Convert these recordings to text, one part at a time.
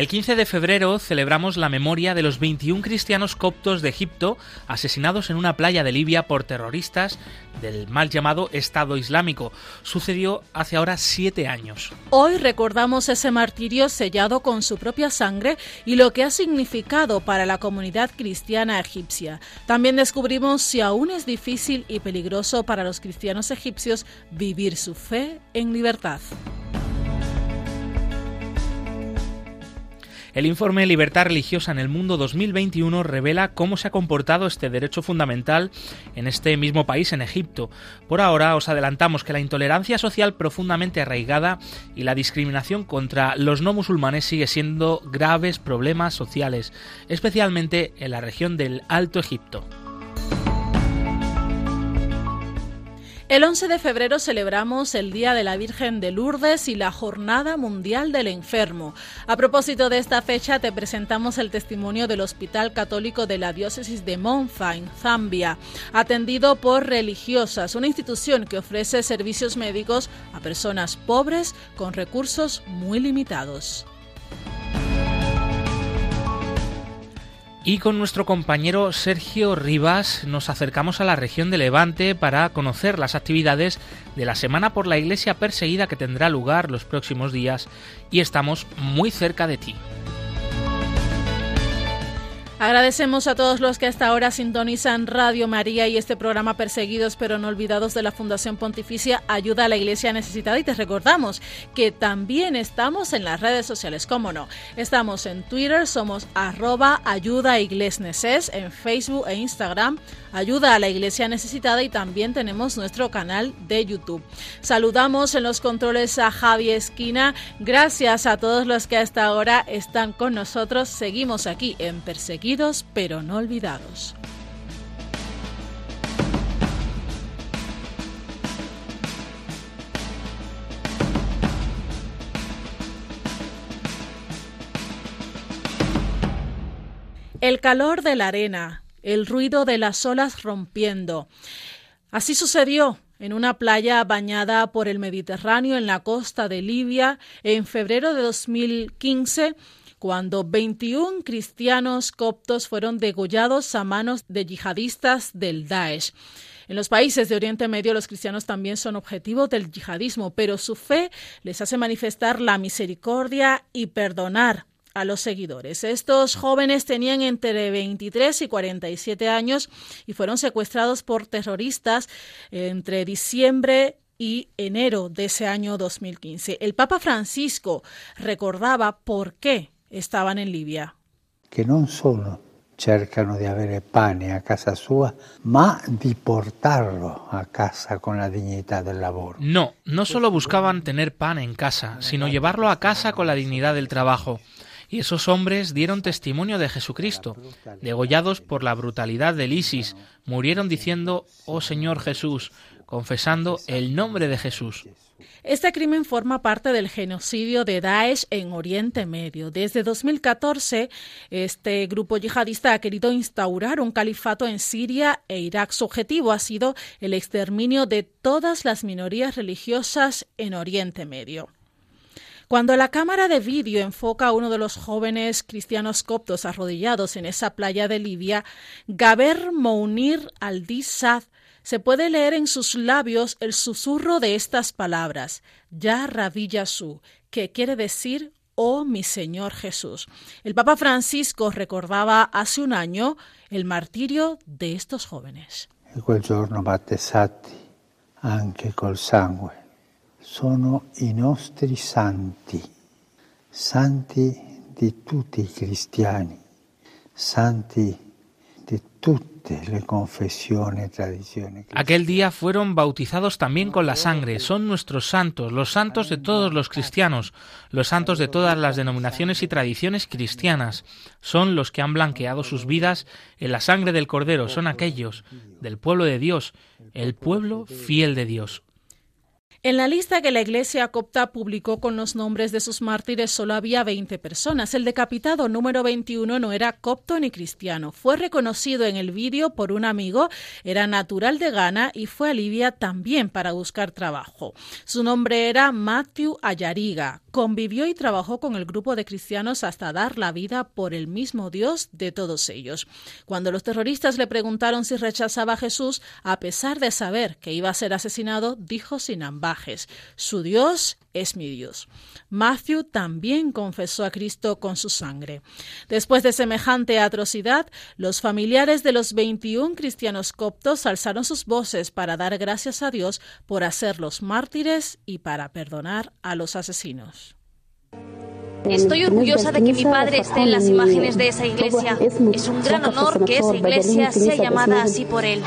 El 15 de febrero celebramos la memoria de los 21 cristianos coptos de Egipto asesinados en una playa de Libia por terroristas del mal llamado Estado Islámico. Sucedió hace ahora siete años. Hoy recordamos ese martirio sellado con su propia sangre y lo que ha significado para la comunidad cristiana egipcia. También descubrimos si aún es difícil y peligroso para los cristianos egipcios vivir su fe en libertad. El informe Libertad Religiosa en el Mundo 2021 revela cómo se ha comportado este derecho fundamental en este mismo país, en Egipto. Por ahora os adelantamos que la intolerancia social profundamente arraigada y la discriminación contra los no musulmanes sigue siendo graves problemas sociales, especialmente en la región del Alto Egipto. El 11 de febrero celebramos el Día de la Virgen de Lourdes y la Jornada Mundial del Enfermo. A propósito de esta fecha, te presentamos el testimonio del Hospital Católico de la Diócesis de Monfa, en Zambia, atendido por religiosas, una institución que ofrece servicios médicos a personas pobres con recursos muy limitados. Y con nuestro compañero Sergio Rivas nos acercamos a la región de Levante para conocer las actividades de la Semana por la Iglesia Perseguida que tendrá lugar los próximos días y estamos muy cerca de ti. Agradecemos a todos los que hasta ahora sintonizan Radio María y este programa Perseguidos pero no olvidados de la Fundación Pontificia Ayuda a la Iglesia Necesitada y te recordamos que también estamos en las redes sociales, cómo no. Estamos en Twitter, somos arroba ayuda en Facebook e Instagram Ayuda a la Iglesia Necesitada y también tenemos nuestro canal de YouTube. Saludamos en los controles a Javi Esquina. Gracias a todos los que hasta ahora están con nosotros. Seguimos aquí en Perseguidos pero no olvidados. El calor de la arena, el ruido de las olas rompiendo. Así sucedió en una playa bañada por el Mediterráneo en la costa de Libia en febrero de 2015 cuando 21 cristianos coptos fueron degollados a manos de yihadistas del Daesh. En los países de Oriente Medio los cristianos también son objetivo del yihadismo, pero su fe les hace manifestar la misericordia y perdonar a los seguidores. Estos jóvenes tenían entre 23 y 47 años y fueron secuestrados por terroristas entre diciembre y enero de ese año 2015. El Papa Francisco recordaba por qué estaban en Libia. Que no solo cercano di avere pane a casa sua, ma di portarlo a casa con la dignità del lavoro. No, no solo buscaban tener pan en casa, sino llevarlo a casa con la dignidad del trabajo. Y esos hombres dieron testimonio de Jesucristo, degollados por la brutalidad del ISIS, murieron diciendo, oh Señor Jesús, confesando el nombre de Jesús. Este crimen forma parte del genocidio de Daesh en Oriente Medio. Desde 2014, este grupo yihadista ha querido instaurar un califato en Siria e Irak. Su objetivo ha sido el exterminio de todas las minorías religiosas en Oriente Medio. Cuando la cámara de vídeo enfoca a uno de los jóvenes cristianos coptos arrodillados en esa playa de Libia, Gaber Mounir al-Dissad se puede leer en sus labios el susurro de estas palabras, Ya Rabí Yasu, que quiere decir Oh mi Señor Jesús. El Papa Francisco recordaba hace un año el martirio de estos jóvenes. Quel giorno anche col sangue sono i nostri santi, santi di tutti i cristiani, santi di tutte le confessioni e tradizioni. Aquel día fueron bautizados también con la sangre, son nuestros santos, los santos de todos los cristianos, los santos de todas las denominaciones y tradiciones cristianas, son los que han blanqueado sus vidas en la sangre del Cordero, son aquellos del pueblo de Dios, el pueblo fiel de Dios. En la lista que la Iglesia copta publicó con los nombres de sus mártires solo había 20 personas. El decapitado número 21 no era copto ni cristiano. Fue reconocido en el vídeo por un amigo, era natural de Ghana y fue a Libia también para buscar trabajo. Su nombre era Matthew Ayariga. Convivió y trabajó con el grupo de cristianos hasta dar la vida por el mismo Dios de todos ellos. Cuando los terroristas le preguntaron si rechazaba a Jesús, a pesar de saber que iba a ser asesinado, dijo sin ambajes su Dios es mi Dios. Matthew también confesó a Cristo con su sangre. Después de semejante atrocidad, los familiares de los 21 cristianos coptos alzaron sus voces para dar gracias a Dios por hacerlos mártires y para perdonar a los asesinos. Estoy orgullosa de que mi padre esté en las imágenes de esa iglesia. Es un gran honor que esa iglesia sea llamada así por él.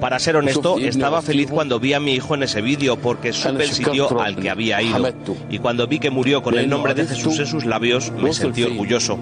Para ser honesto, estaba feliz cuando vi a mi hijo en ese vídeo porque supe el sitio al que había ido. Y cuando vi que murió con el nombre de Jesús en sus labios, me sentí orgulloso.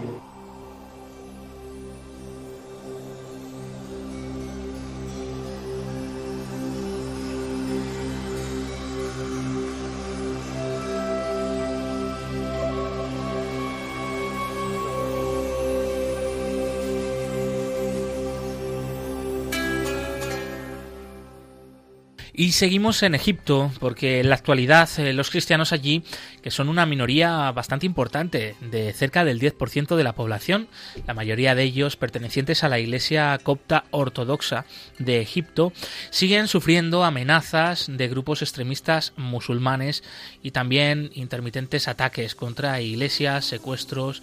Y seguimos en Egipto, porque en la actualidad eh, los cristianos allí, que son una minoría bastante importante, de cerca del 10% de la población, la mayoría de ellos pertenecientes a la Iglesia copta ortodoxa de Egipto, siguen sufriendo amenazas de grupos extremistas musulmanes y también intermitentes ataques contra iglesias, secuestros,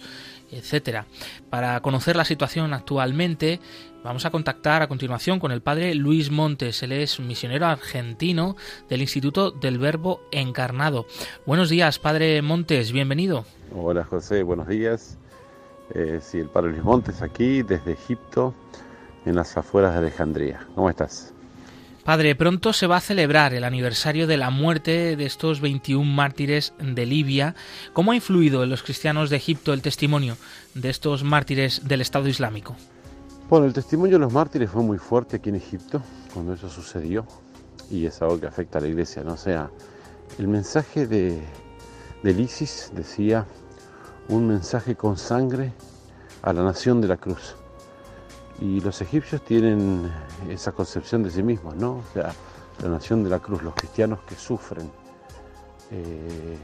etcétera. Para conocer la situación actualmente, vamos a contactar a continuación con el padre Luis Montes. Él es misionero argentino del Instituto del Verbo Encarnado. Buenos días, padre Montes, bienvenido. Hola José, buenos días. Eh, sí, el padre Luis Montes aquí desde Egipto, en las afueras de Alejandría. ¿Cómo estás? Padre, pronto se va a celebrar el aniversario de la muerte de estos 21 mártires de Libia. ¿Cómo ha influido en los cristianos de Egipto el testimonio de estos mártires del Estado Islámico? Bueno, el testimonio de los mártires fue muy fuerte aquí en Egipto cuando eso sucedió y es algo que afecta a la iglesia, ¿no? O sea, el mensaje de, del ISIS decía un mensaje con sangre a la nación de la cruz. Y los egipcios tienen esa concepción de sí mismos, ¿no? O sea, la nación de la cruz, los cristianos que sufren. Eh,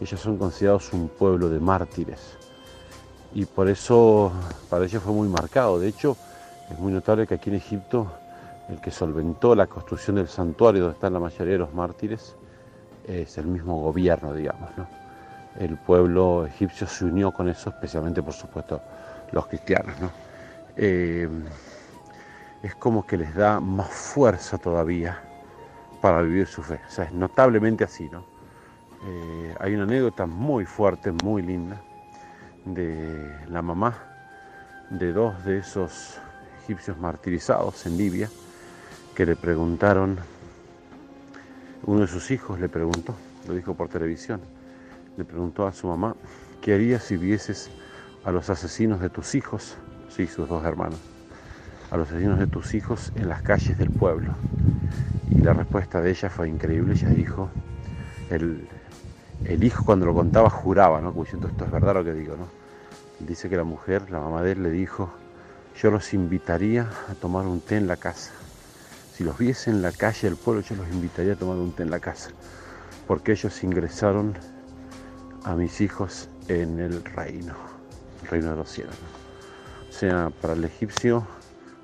ellos son considerados un pueblo de mártires. Y por eso para ellos fue muy marcado. De hecho, es muy notable que aquí en Egipto el que solventó la construcción del santuario donde están la mayoría de los mártires es el mismo gobierno, digamos. ¿no? El pueblo egipcio se unió con eso, especialmente por supuesto los cristianos. ¿no? Eh, es como que les da más fuerza todavía para vivir su fe. O sea, es notablemente así, ¿no? Eh, hay una anécdota muy fuerte, muy linda, de la mamá de dos de esos egipcios martirizados en Libia, que le preguntaron, uno de sus hijos le preguntó, lo dijo por televisión, le preguntó a su mamá, ¿qué harías si vieses a los asesinos de tus hijos sí, sus dos hermanos, a los asesinos de tus hijos en las calles del pueblo. Y la respuesta de ella fue increíble, ella dijo, el, hijo cuando lo contaba juraba, ¿no? Como diciendo, esto es verdad lo que digo, ¿no? Dice que la mujer, la mamá de él, le dijo, yo los invitaría a tomar un té en la casa. Si los viese en la calle del pueblo, yo los invitaría a tomar un té en la casa. Porque ellos ingresaron a mis hijos en el reino, el reino de los cielos sea para el egipcio,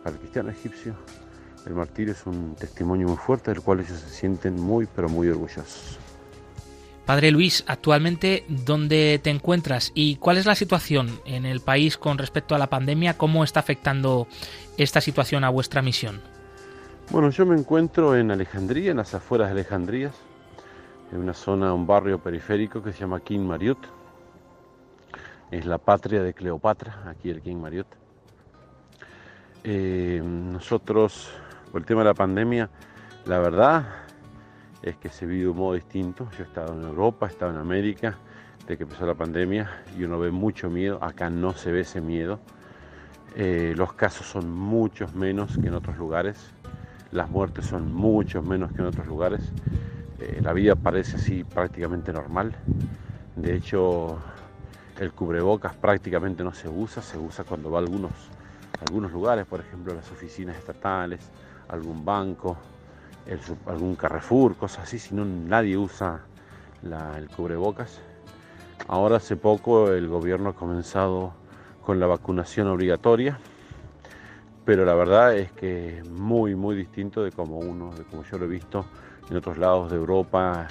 para el cristiano egipcio, el martirio es un testimonio muy fuerte del cual ellos se sienten muy, pero muy orgullosos. Padre Luis, actualmente, ¿dónde te encuentras y cuál es la situación en el país con respecto a la pandemia? ¿Cómo está afectando esta situación a vuestra misión? Bueno, yo me encuentro en Alejandría, en las afueras de Alejandría, en una zona, un barrio periférico que se llama King Mariot. Es la patria de Cleopatra, aquí el King Mariot. Eh, nosotros, por el tema de la pandemia, la verdad es que se vive de un modo distinto. Yo he estado en Europa, he estado en América, desde que empezó la pandemia, y uno ve mucho miedo. Acá no se ve ese miedo. Eh, los casos son muchos menos que en otros lugares. Las muertes son muchos menos que en otros lugares. eh, la vida parece así prácticamente normal. De hecho, el cubrebocas prácticamente no se usa, se usa cuando va a algunos, algunos lugares, por ejemplo las oficinas estatales, algún banco, algún Carrefour, cosas así, si no nadie usa el cubrebocas. Ahora hace poco el gobierno ha comenzado con la vacunación obligatoria, pero la verdad es que es muy, muy distinto de como uno, de como yo lo he visto en otros lados de Europa,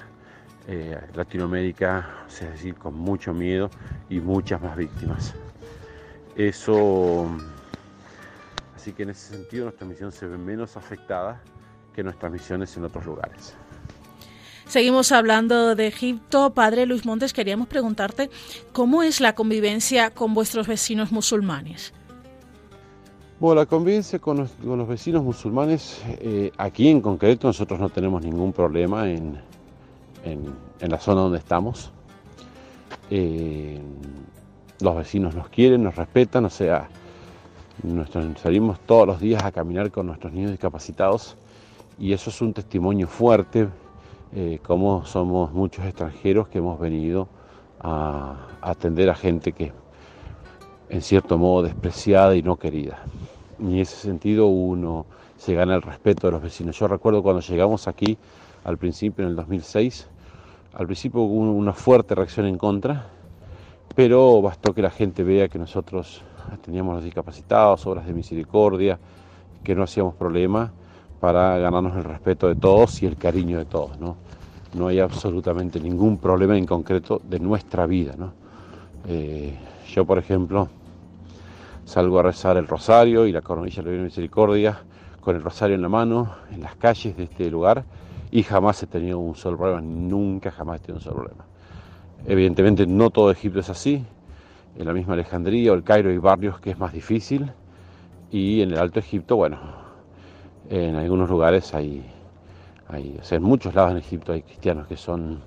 eh, Latinoamérica, es decir, con mucho miedo y muchas más víctimas. Eso, así que en ese sentido nuestra misión se ve menos afectada que nuestras misiones en otros lugares. Seguimos hablando de Egipto. Padre Luis Montes, queríamos preguntarte cómo es la convivencia con vuestros vecinos musulmanes. Bueno, la convivencia con los, vecinos musulmanes, eh, aquí en concreto nosotros no tenemos ningún problema en, en, la zona donde estamos. Eh, los vecinos nos quieren, nos respetan, o sea, salimos todos los días a caminar con nuestros niños discapacitados y eso es un testimonio fuerte, eh, como somos muchos extranjeros que hemos venido a, atender a gente que en cierto modo despreciada y no querida. Y en ese sentido uno se gana el respeto de los vecinos. Yo recuerdo cuando llegamos aquí al principio en el 2006, al principio hubo una fuerte reacción en contra, pero bastó que la gente vea que nosotros teníamos los discapacitados, obras de misericordia, que no hacíamos problema para ganarnos el respeto de todos y el cariño de todos. No, no hay absolutamente ningún problema en concreto de nuestra vida. ¿no? Eh, yo, por ejemplo, salgo a rezar el rosario y la coronilla de la Misericordia con el rosario en la mano en las calles de este lugar y jamás he tenido un solo problema, nunca jamás he tenido un solo problema. Evidentemente no todo Egipto es así, en la misma Alejandría o el Cairo hay barrios que es más difícil y en el Alto Egipto, bueno, en algunos lugares hay, hay o sea, en muchos lados en Egipto hay cristianos que son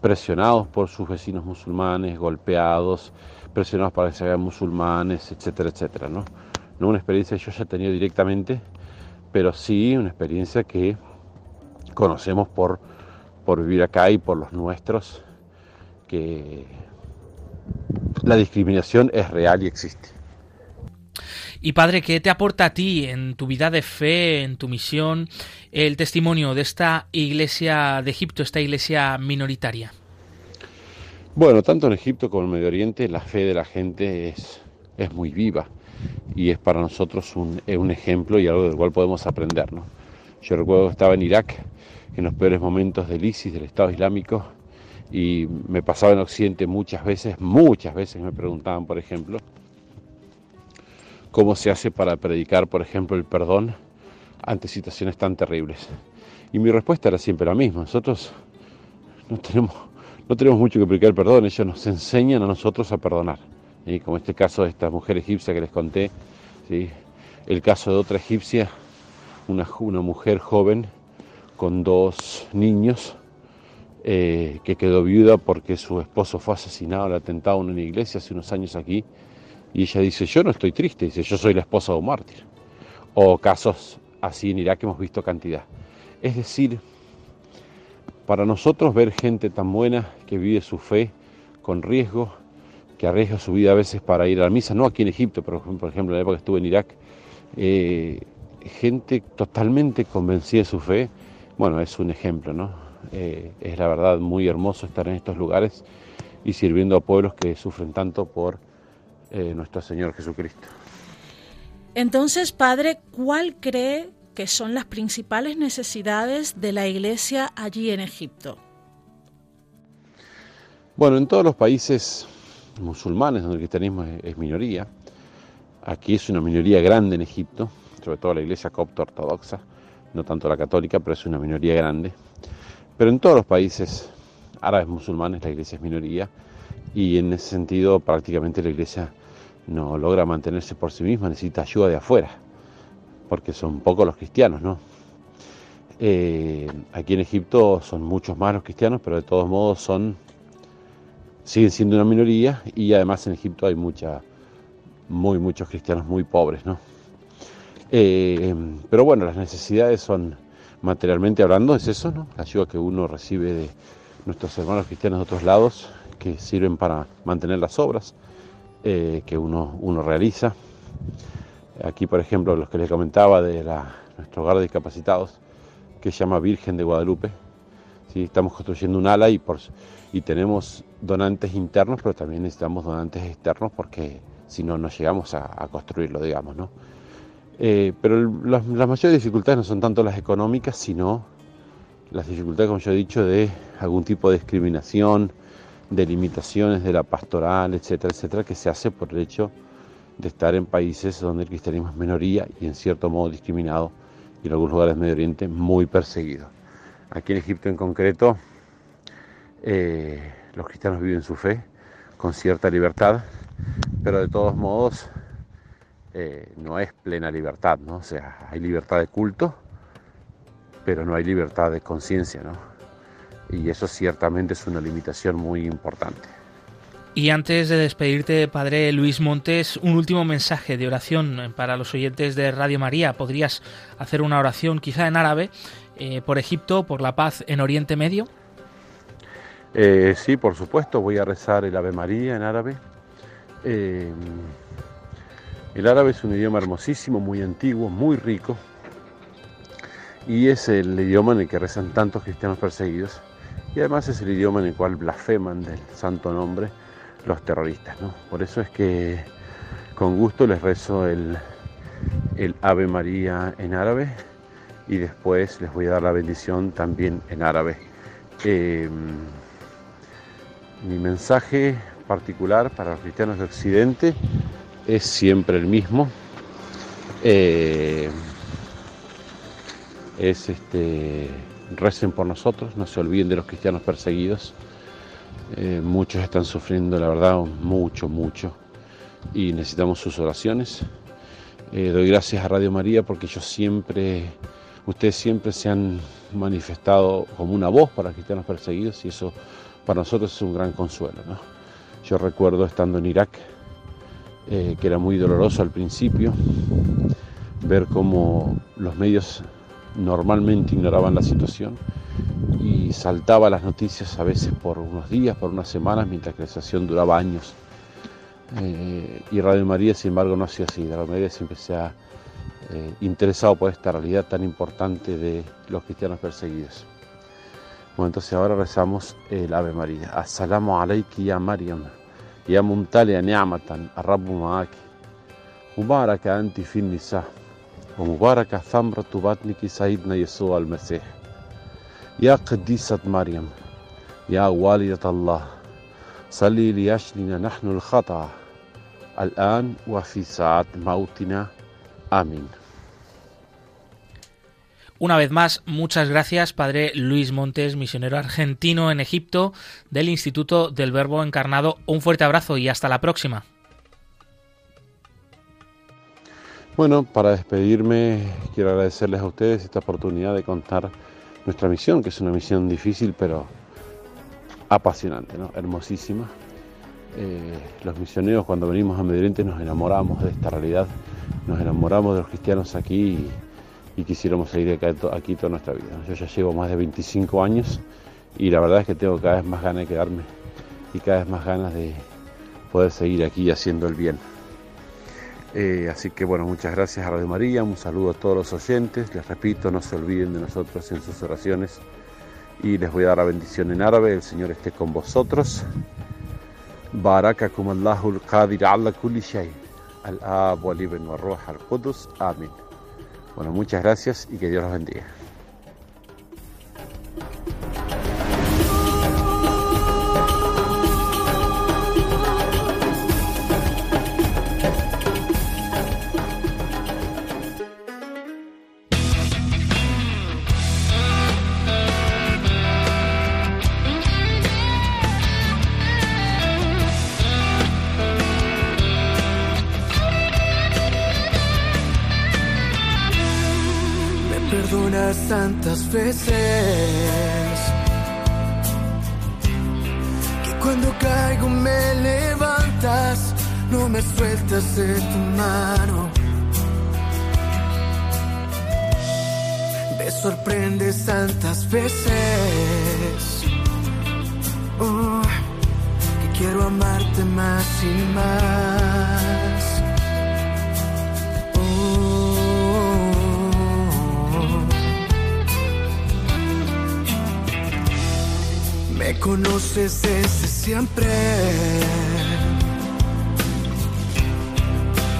presionados por sus vecinos musulmanes, golpeados, presionados para que se hagan musulmanes, etcétera, etcétera, ¿no? No una experiencia que yo haya tenido directamente, pero sí una experiencia que conocemos por, por vivir acá y por los nuestros, que la discriminación es real y existe. Y Padre, ¿qué te aporta a ti en tu vida de fe, en tu misión, el testimonio de esta iglesia de Egipto, esta iglesia minoritaria? Bueno, tanto en Egipto como en Medio Oriente la fe de la gente es, es muy viva y es para nosotros un, un ejemplo y algo del cual podemos aprender. ¿no? Yo recuerdo que estaba en Irak en los peores momentos del ISIS, del Estado Islámico, y me pasaba en Occidente muchas veces, muchas veces me preguntaban, por ejemplo, cómo se hace para predicar, por ejemplo, el perdón ante situaciones tan terribles. Y mi respuesta era siempre la misma, nosotros no tenemos, mucho que predicar el perdón, ellos nos enseñan a nosotros a perdonar. Y como este caso de esta mujer egipcia que les conté, ¿sí? el caso de otra egipcia, una, una mujer joven, con dos niños, eh, que quedó viuda porque su esposo fue asesinado al atentado en una iglesia hace unos años aquí. Y ella dice, yo no estoy triste, dice, yo soy la esposa de un mártir. O casos así en Irak hemos visto cantidad. Es decir, para nosotros ver gente tan buena que vive su fe con riesgo, que arriesga su vida a veces para ir a la misa, no aquí en Egipto, pero por ejemplo en la época que estuve en Irak, eh, gente totalmente convencida de su fe, bueno, es un ejemplo, ¿no? Eh, es la verdad muy hermoso estar en estos lugares y sirviendo a pueblos que sufren tanto por eh, nuestro Señor Jesucristo. Entonces, Padre, ¿cuál cree que son las principales necesidades de la Iglesia allí en Egipto? Bueno, en todos los países musulmanes donde el cristianismo es minoría, aquí es una minoría grande en Egipto, sobre todo la Iglesia copto ortodoxa, no tanto la católica, pero es una minoría grande. Pero en todos los países árabes musulmanes la iglesia es minoría y en ese sentido prácticamente la iglesia no logra mantenerse por sí misma, necesita ayuda de afuera, porque son pocos los cristianos, ¿no? Eh, aquí en Egipto son muchos más los cristianos, pero de todos modos son siguen siendo una minoría y además en Egipto hay mucha, muy muchos cristianos muy pobres, ¿no? Eh, pero bueno, las necesidades son materialmente hablando, es eso, ¿no? La ayuda que uno recibe de nuestros hermanos cristianos de otros lados, que sirven para mantener las obras eh, que uno, uno realiza. Aquí, por ejemplo, los que les comentaba de la, nuestro hogar de discapacitados, que se llama Virgen de Guadalupe. ¿sí? Estamos construyendo un ala y, por, y tenemos donantes internos, pero también necesitamos donantes externos porque si no, no llegamos a, construirlo, digamos. ¿no? Eh, pero las mayores dificultades no son tanto las económicas, sino las dificultades, como yo he dicho, de algún tipo de discriminación, de limitaciones de la pastoral, etcétera, etcétera, que se hace por el hecho de estar en países donde el cristianismo es minoría y en cierto modo discriminado y en algunos lugares del Medio Oriente muy perseguido. Aquí en Egipto en concreto, eh, los cristianos viven su fe con cierta libertad, pero de todos modos eh, no es plena libertad, ¿no? O sea, hay libertad de culto, pero no hay libertad de conciencia, ¿no? Y eso ciertamente es una limitación muy importante. Y antes de despedirte, Padre Luis Montes, un último mensaje de oración para los oyentes de Radio María. ¿Podrías hacer una oración quizá en árabe eh, por Egipto, por la paz en Oriente Medio? Eh, sí, por supuesto, voy a rezar el Ave María en árabe. Eh, el árabe es un idioma hermosísimo, muy antiguo, muy rico, y es el idioma en el que rezan tantos cristianos perseguidos, y además es el idioma en el cual blasfeman del santo nombre los terroristas. ¿no? Por eso es que con gusto les rezo el, Ave María en árabe y después les voy a dar la bendición también en árabe. Em, mi mensaje particular para los cristianos de Occidente es siempre el mismo. Eh, es este recen por nosotros, no se olviden de los cristianos perseguidos. Eh, muchos están sufriendo, la verdad, mucho, mucho. Y necesitamos sus oraciones. Eh, doy gracias a Radio María porque yo siempre, ustedes siempre se han manifestado como una voz para cristianos perseguidos y eso para nosotros es un gran consuelo. Yo recuerdo estando en Irak, eh, que era muy doloroso al principio, ver cómo los medios normalmente ignoraban la situación y saltaba las noticias a veces por unos días, por unas semanas, mientras que la situación duraba años. Eh, y Radio María, sin embargo, no ha sido así. Radio María siempre se ha eh, interesado por esta realidad tan importante de los cristianos perseguidos. Bueno, entonces ahora rezamos el Ave María. Assalamu alayki ya Maryam, ya muntalia ni'matan, arrabu ma'aki. Mubaraka anti fin nisa, ومباركة ثمرة بطنك سيدنا يسوع المسيح يا قديسة مريم يا والدة الله صلي ليشلنا نحن الخطأ الآن وفي ساعة موتنا آمين Una vez más, muchas gracias, Padre Luis Montes, misionero argentino en Egipto del Instituto del Verbo Encarnado. Un fuerte abrazo y hasta la próxima. Bueno, para despedirme quiero agradecerles a ustedes esta oportunidad de contar nuestra misión, que es una misión difícil pero apasionante, ¿no? hermosísima. Eh, los misioneros cuando venimos a Medio nos enamoramos de esta realidad, nos enamoramos de los cristianos aquí y, quisiéramos seguir aquí toda nuestra vida. Yo ya llevo más de 25 años y la verdad es que tengo cada vez más ganas de quedarme y cada vez más ganas de poder seguir aquí haciendo el bien. Eh, así que bueno, muchas gracias a Radio María, un saludo a todos los oyentes, les repito, no se olviden de nosotros en sus oraciones y les voy a dar la bendición en árabe, el Señor esté con vosotros. Barakakum Allahul Qadir ala kulli shay. Al-Ab wal Ibn al-Qudus. Amén. Bueno, muchas gracias y que Dios los bendiga. Tantas veces que cuando caigo me levantas, no me sueltas de tu mano. sorprendes tantas veces. Oh, que quiero amarte más y más. Conoces desde siempre.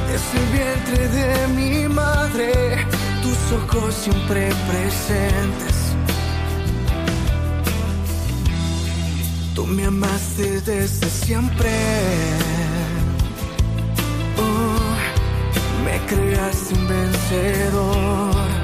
Desde el vientre de mi madre, tus ojos siempre presentes. Tú me amaste desde siempre. Oh, me creaste un vencedor.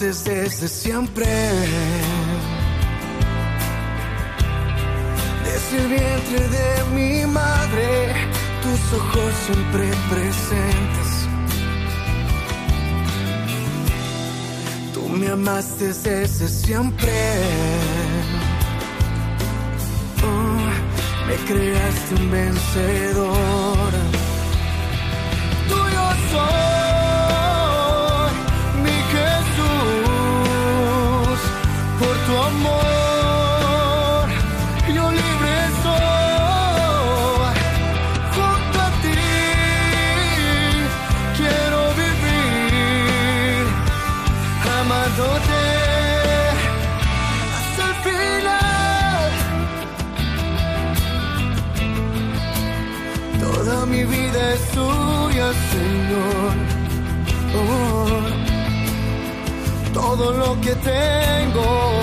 conoces desde siempre. Desde el vientre de mi madre, tus ojos siempre presentes me amaste desde siempre. Oh, me creaste un vencedor. Tuyo soy. Todo lo que tengo,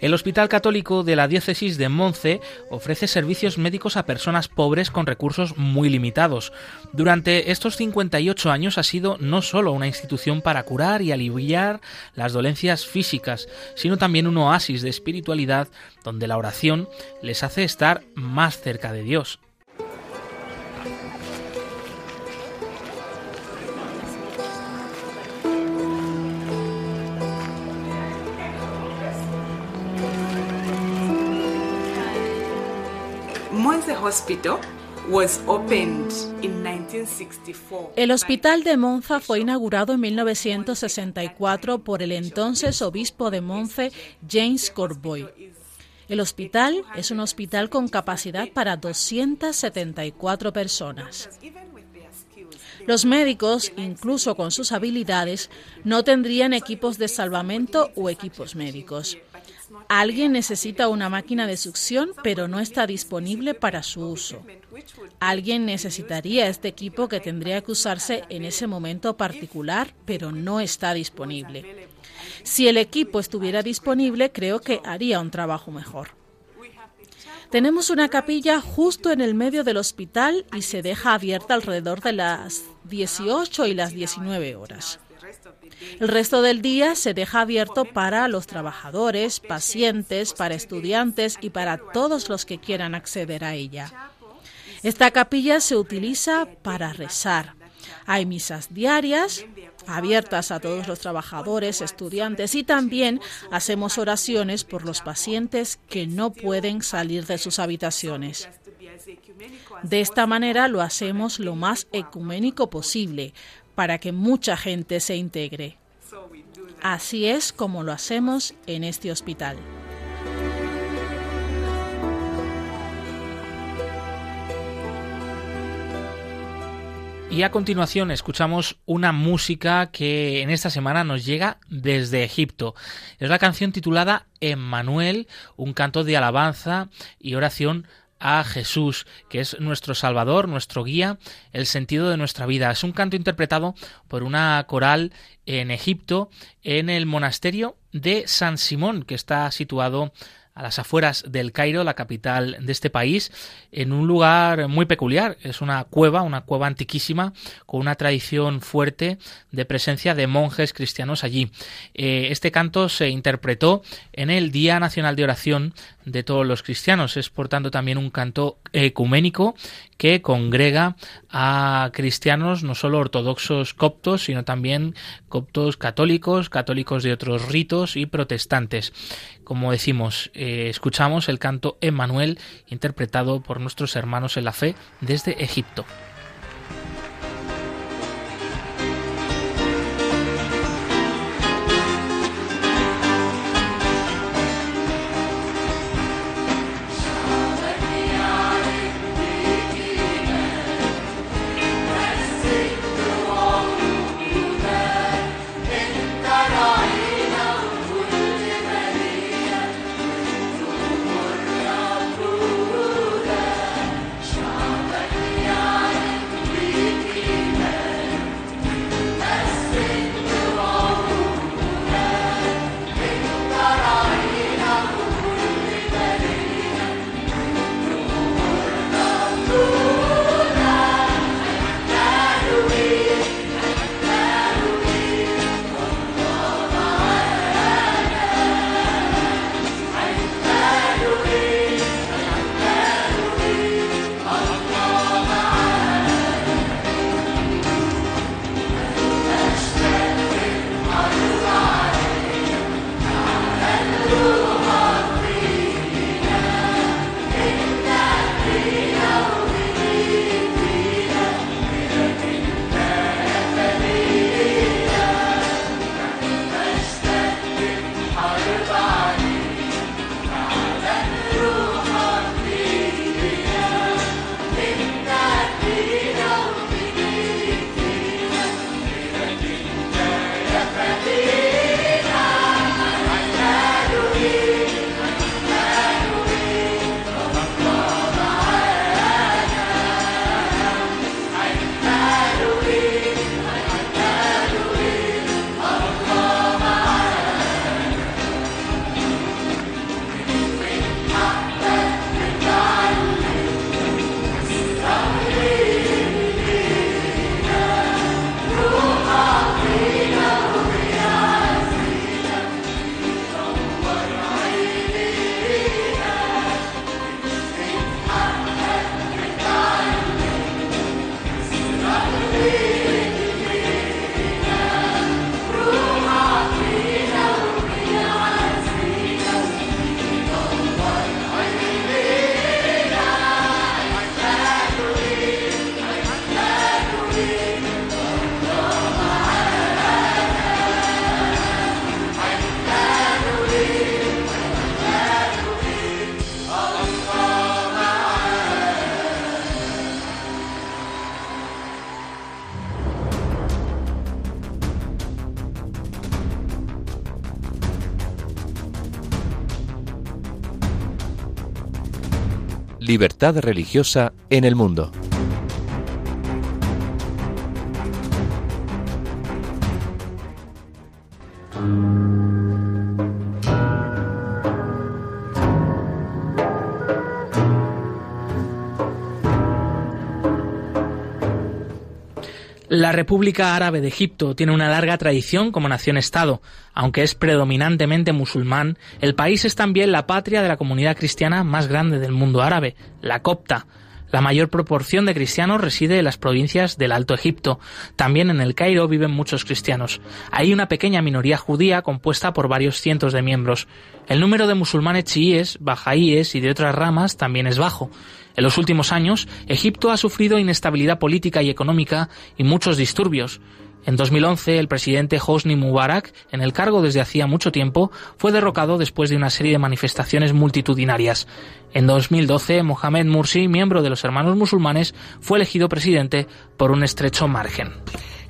El Hospital Católico de la Diócesis de Monce ofrece servicios médicos a personas pobres con recursos muy limitados. Durante estos 58 años ha sido no solo una institución para curar y aliviar las dolencias físicas, sino también un oasis de espiritualidad donde la oración les hace estar más cerca de Dios. El hospital de Monza fue inaugurado en 1964 por el entonces obispo de Monza, James Corboy. El hospital es un hospital con capacidad para 274 personas. Los médicos, incluso con sus habilidades, no tendrían equipos de salvamento o equipos médicos. Alguien necesita una máquina de succión, pero no está disponible para su uso. Alguien necesitaría este equipo que tendría que usarse en ese momento particular, pero no está disponible. Si el equipo estuviera disponible, creo que haría un trabajo mejor. Tenemos una capilla justo en el medio del hospital y se deja abierta alrededor de las 18 y las 19 horas. El resto del día se deja abierto para los trabajadores, pacientes, para estudiantes y para todos los que quieran acceder a ella. Esta capilla se utiliza para rezar. Hay misas diarias abiertas a todos los trabajadores, estudiantes y también hacemos oraciones por los pacientes que no pueden salir de sus habitaciones. De esta manera lo hacemos lo más ecuménico posible para que mucha gente se integre. Así es como lo hacemos en este hospital. Y a continuación escuchamos una música que en esta semana nos llega desde Egipto. Es la canción titulada Emmanuel, un canto de alabanza y oración a Jesús, que es nuestro Salvador, nuestro guía, el sentido de nuestra vida. Es un canto interpretado por una coral en Egipto, en el monasterio de San Simón, que está situado a las afueras del Cairo, la capital de este país, en un lugar muy peculiar. Es una cueva, una cueva antiquísima, con una tradición fuerte de presencia de monjes cristianos allí. Eh, este canto se interpretó en el Día Nacional de Oración de todos los cristianos. Es por tanto también un canto ecuménico que congrega a cristianos no solo ortodoxos coptos, sino también coptos católicos, católicos de otros ritos y protestantes. Como decimos, eh, escuchamos el canto Emmanuel interpretado por nuestros hermanos en la fe desde Egipto. Religiosa en el mundo. República Árabe de Egipto tiene una larga tradición como nación-estado. Aunque es predominantemente musulmán, el país es también la patria de la comunidad cristiana más grande del mundo árabe, la copta. La mayor proporción de cristianos reside en las provincias del Alto Egipto. También en el Cairo viven muchos cristianos. Hay una pequeña minoría judía compuesta por varios cientos de miembros. El número de musulmanes chiíes, bajaíes y de otras ramas también es bajo. En los últimos años, Egipto ha sufrido inestabilidad política y económica y muchos disturbios. En 2011, el presidente Hosni Mubarak, en el cargo desde hacía mucho tiempo, fue derrocado después de una serie de manifestaciones multitudinarias. En 2012, Mohamed Mursi, miembro de los Hermanos Musulmanes, fue elegido presidente por un estrecho margen.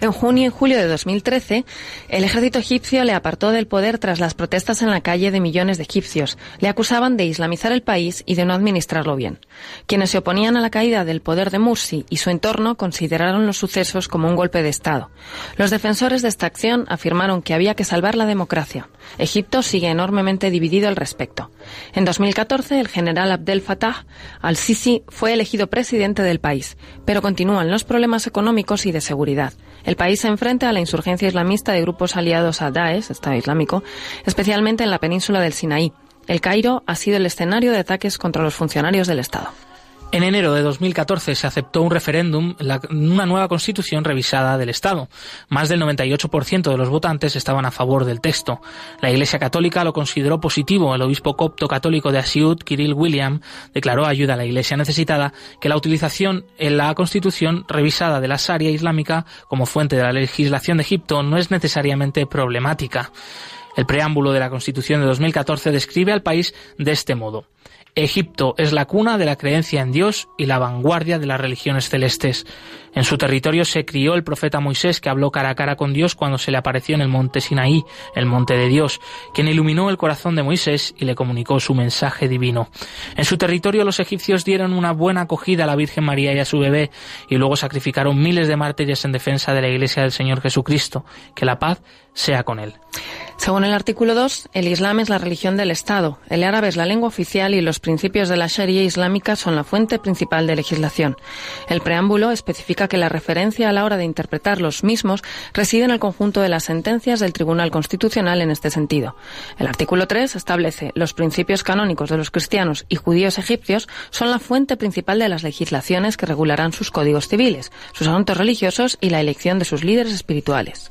En junio y julio de 2013, el ejército egipcio le apartó del poder tras las protestas en la calle de millones de egipcios. Le acusaban de islamizar el país y de no administrarlo bien. Quienes se oponían a la caída del poder de Mursi y su entorno consideraron los sucesos como un golpe de Estado. Los defensores de esta acción afirmaron que había que salvar la democracia. Egipto sigue enormemente dividido al respecto. En 2014, el general Abdel Fattah al-Sisi fue elegido presidente del país, pero continúan los problemas económicos y de seguridad. El país se enfrenta a la insurgencia islamista de grupos aliados a Daesh, Estado Islámico, especialmente en la península del Sinaí. El Cairo ha sido el escenario de ataques contra los funcionarios del Estado. En enero de 2014 se aceptó un referéndum, una nueva constitución revisada del Estado. Más del 98% de los votantes estaban a favor del texto. La Iglesia Católica lo consideró positivo. El obispo copto católico de Asiut, Kirill William, declaró ayuda a la Iglesia necesitada que la utilización en la constitución revisada de la Sharia islámica como fuente de la legislación de Egipto no es necesariamente problemática. El preámbulo de la Constitución de 2014 describe al país de este modo. Egipto es la cuna de la creencia en Dios y la vanguardia de las religiones celestes. En su territorio se crió el profeta Moisés que habló cara a cara con Dios cuando se le apareció en el monte Sinaí, el monte de Dios, quien iluminó el corazón de Moisés y le comunicó su mensaje divino. En su territorio los egipcios dieron una buena acogida a la Virgen María y a su bebé y luego sacrificaron miles de mártires en defensa de la Iglesia del Señor Jesucristo. Que la paz sea con él. Según el artículo 2, el Islam es la religión del Estado, el árabe es la lengua oficial y los principios de la Sharia islámica son la fuente principal de legislación. El preámbulo especifica que la referencia a la hora de interpretar los mismos reside en el conjunto de las sentencias del Tribunal Constitucional en este sentido. El artículo 3 establece los principios canónicos de los cristianos y judíos egipcios son la fuente principal de las legislaciones que regularán sus códigos civiles, sus asuntos religiosos y la elección de sus líderes espirituales.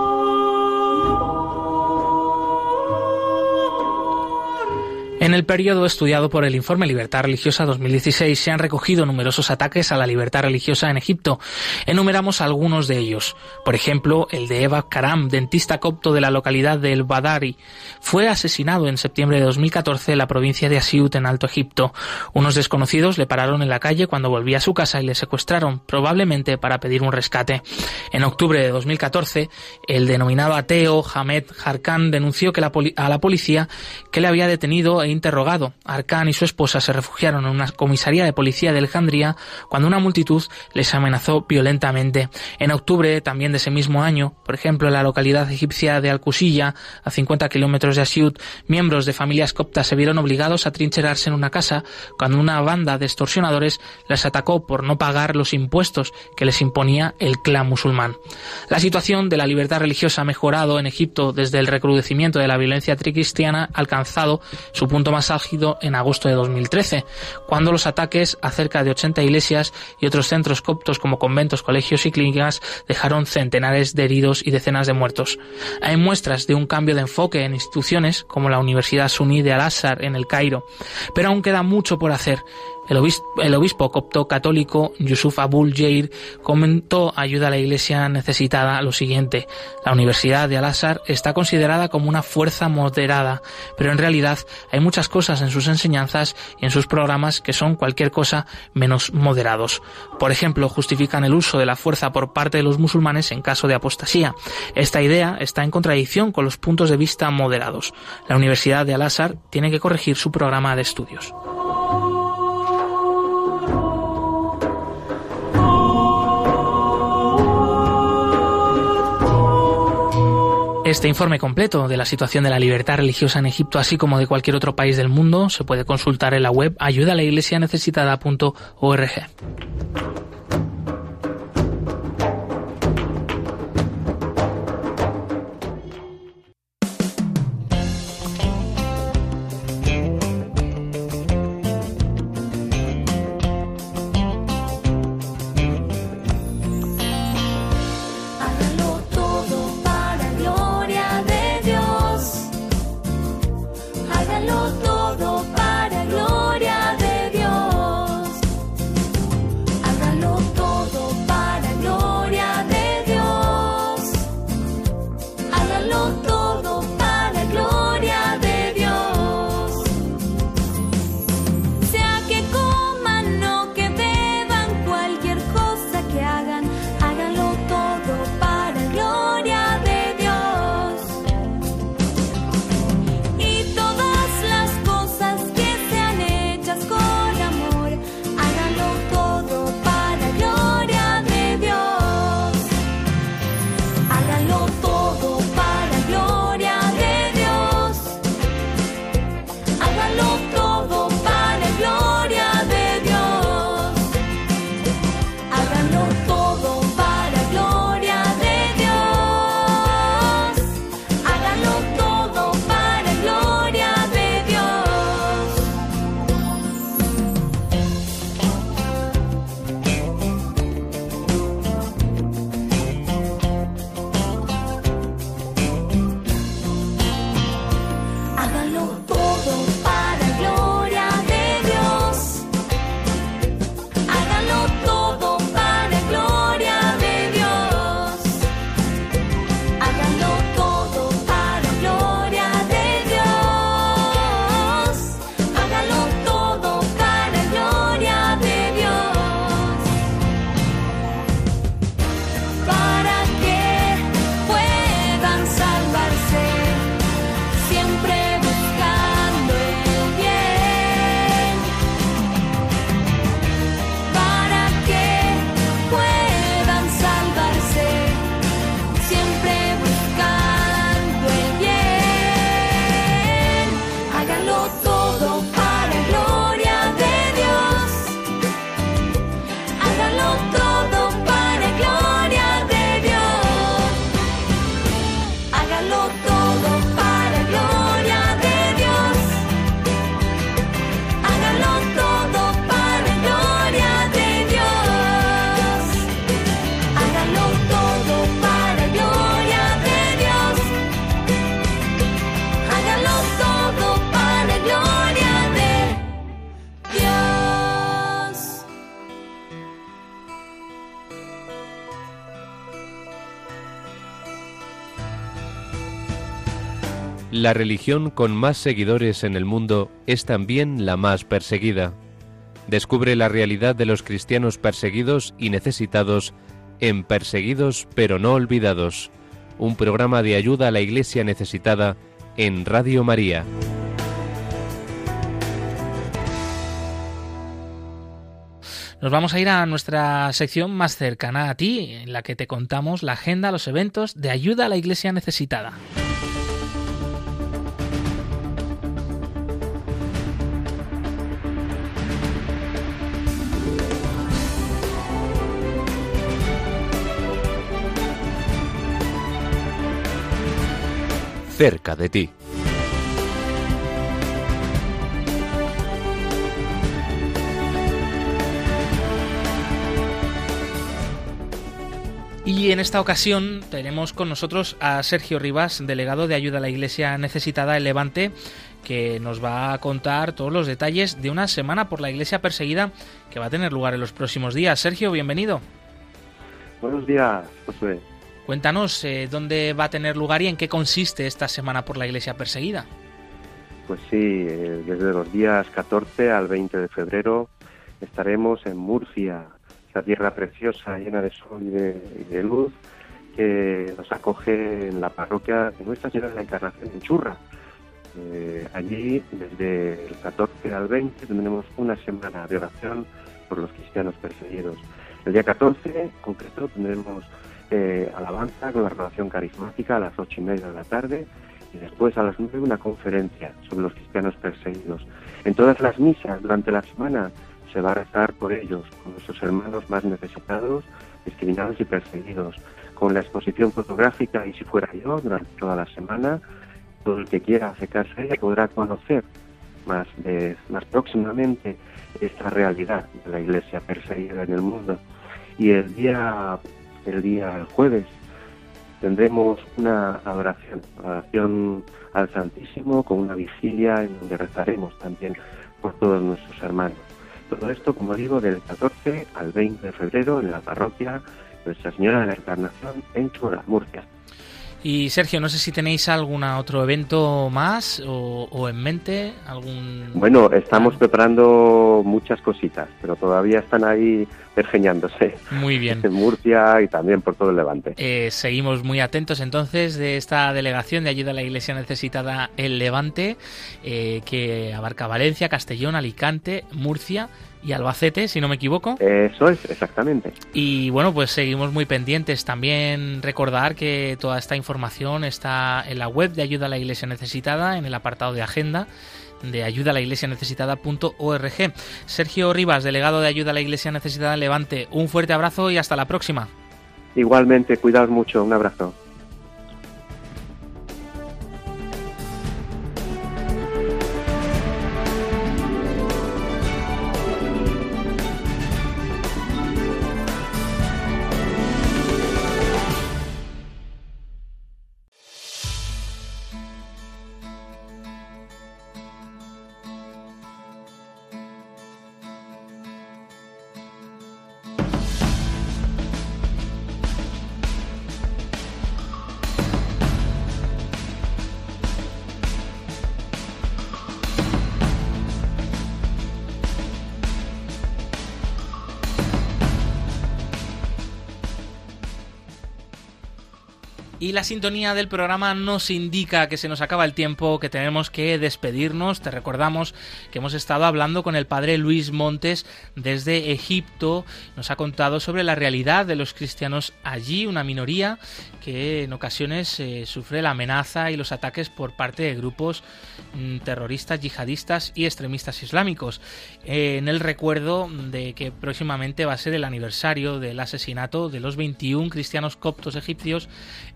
En el periodo estudiado por el informe Libertad Religiosa 2016 se han recogido numerosos ataques a la libertad religiosa en Egipto. Enumeramos algunos de ellos. Por ejemplo, el de Eva Karam, dentista copto de la localidad de El Badari. Fue asesinado en septiembre de 2014 en la provincia de Asiut, en Alto Egipto. Unos desconocidos le pararon en la calle cuando volvía a su casa y le secuestraron, probablemente para pedir un rescate. En octubre de 2014, el denominado ateo Hamed Harkan denunció que a la policía que le había detenido e interrogado. Arcán y su esposa se refugiaron en una comisaría de policía de Alejandría cuando una multitud les amenazó violentamente. En octubre también de ese mismo año, por ejemplo, en la localidad egipcia de Al-Qusiyya, a 50 kilómetros de Asiut, miembros de familias coptas se vieron obligados a trincherarse en una casa cuando una banda de extorsionadores les atacó por no pagar los impuestos que les imponía el clan musulmán. La situación de la libertad religiosa ha mejorado en Egipto desde el recrudecimiento de la violencia tricristiana alcanzado su punto más álgido en agosto de 2013, cuando los ataques a cerca de 80 iglesias y otros centros coptos como conventos, colegios y clínicas dejaron centenares de heridos y decenas de muertos. Hay muestras de un cambio de enfoque en instituciones como la Universidad Suní de Al-Azhar en el Cairo, pero aún queda mucho por hacer. El obispo, copto católico Yusuf Abul Jair comentó ayuda a la iglesia necesitada lo siguiente. La Universidad de Al-Azhar está considerada como una fuerza moderada, pero en realidad hay muchas cosas en sus enseñanzas y en sus programas que son cualquier cosa menos moderados. Por ejemplo, justifican el uso de la fuerza por parte de los musulmanes en caso de apostasía. Esta idea está en contradicción con los puntos de vista moderados. La Universidad de Al-Azhar tiene que corregir su programa de estudios. Este informe completo de la situación de la libertad religiosa en Egipto, así como de cualquier otro país del mundo, se puede consultar en la web ayudalaiglesianecesitada.org. La religión con más seguidores en el mundo es también la más perseguida. Descubre la realidad de los cristianos perseguidos y necesitados en Perseguidos pero no olvidados, un programa de ayuda a la Iglesia necesitada en Radio María. Nos vamos a ir a nuestra sección más cercana a ti, en la que te contamos la agenda, los eventos de ayuda a la Iglesia necesitada. Cerca de ti. Y en esta ocasión tenemos con nosotros a Sergio Rivas, delegado de ayuda a la Iglesia necesitada en Levante, que nos va a contar todos los detalles de una semana por la Iglesia perseguida que va a tener lugar en los próximos días. Sergio, bienvenido. Buenos días, José. Cuéntanos eh, dónde va a tener lugar y en qué consiste esta semana por la Iglesia perseguida. Pues sí, eh, desde los días 14 al 20 de febrero estaremos en Murcia, esa tierra preciosa, llena de sol y de, luz, que nos acoge en la parroquia de Nuestra Señora de la Encarnación en Churra. Eh, allí, desde el 14 al 20, tendremos una semana de oración por los cristianos perseguidos. El día 14, en concreto, tendremos eh, alabanza con la renovación carismática a las ocho y media de la tarde y después a las nueve una conferencia sobre los cristianos perseguidos. En todas las misas durante la semana se va a rezar por ellos, con nuestros hermanos más necesitados, discriminados y perseguidos, con la exposición fotográfica y si fuera yo durante toda la semana, todo el que quiera acercarse a ella podrá conocer más, más próximamente esta realidad de la iglesia perseguida en el mundo. Y el día, el día jueves tendremos una adoración, adoración al Santísimo con una vigilia en donde rezaremos también por todos nuestros hermanos. Todo esto, como digo, del 14 al 20 de febrero en la parroquia Nuestra Señora de la Encarnación en Chura, Murcia. Y Sergio, no sé si tenéis algún otro evento más o, en mente, algún... Bueno, estamos preparando muchas cositas, pero todavía están ahí pergeñándose. Muy bien. En Murcia y también por todo el Levante. Eh, seguimos muy atentos entonces de esta delegación de ayuda a la Iglesia necesitada el Levante, eh, que abarca Valencia, Castellón, Alicante, Murcia y Albacete, si no me equivoco. Eso es, exactamente. Y bueno, pues seguimos muy pendientes. También recordar que toda esta información está en la web de Ayuda a la Iglesia Necesitada, en el apartado de agenda de ayuda a la iglesia necesitada.org. Sergio Rivas, delegado de ayuda a la iglesia necesitada en Levante, un fuerte abrazo y hasta la próxima. Igualmente, cuidaos mucho, un abrazo. Y la sintonía del programa nos indica que se nos acaba el tiempo, que tenemos que despedirnos. Te recordamos que hemos estado hablando con el padre Luis Montes desde Egipto. Nos ha contado sobre la realidad de los cristianos allí, una minoría que en ocasiones eh, sufre la amenaza y los ataques por parte de grupos mm, terroristas, yihadistas y extremistas islámicos. Eh, en el recuerdo de que próximamente va a ser el aniversario del asesinato de los 21 cristianos coptos egipcios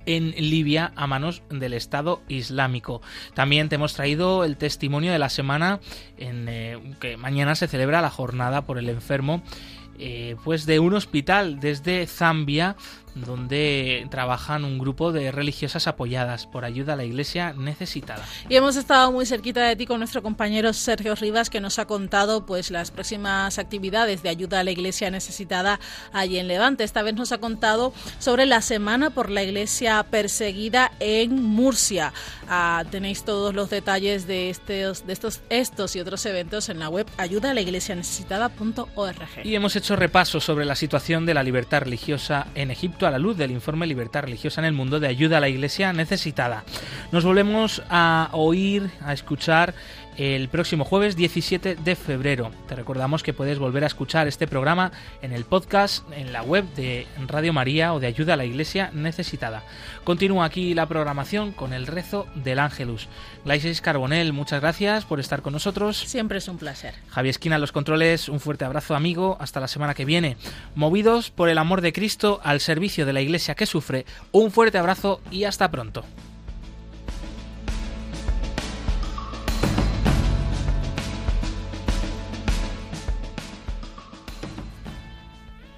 en Libia a manos del Estado Islámico. También te hemos traído el testimonio de la semana en eh, que mañana se celebra la jornada por el enfermo eh, pues de un hospital desde Zambia donde trabajan un grupo de religiosas apoyadas por ayuda a la iglesia necesitada. Y hemos estado muy cerquita de ti con nuestro compañero Sergio Rivas que nos ha contado pues las próximas actividades de ayuda a la iglesia necesitada allí en Levante. Esta vez nos ha contado sobre la semana por la iglesia perseguida en Murcia. Ah, tenéis todos los detalles de estos, de estos, estos y otros eventos en la web ayuda a la iglesia necesitada.org. Y hemos hecho repaso sobre la situación de la libertad religiosa en Egipto a la luz del informe Libertad Religiosa en el Mundo de ayuda a la Iglesia necesitada. Nos volvemos a oír, a escuchar el próximo jueves 17 de febrero. Te recordamos que puedes volver a escuchar este programa en el podcast, en la web de Radio María o de Ayuda a la Iglesia Necesitada. Continúa aquí la programación con el rezo del Ángelus. Glaisis Carbonel, muchas gracias por estar con nosotros. Siempre es un placer. Javier Esquina, los controles, un fuerte abrazo amigo, hasta la semana que viene. Movidos por el amor de Cristo al servicio de la Iglesia que sufre, un fuerte abrazo y hasta pronto.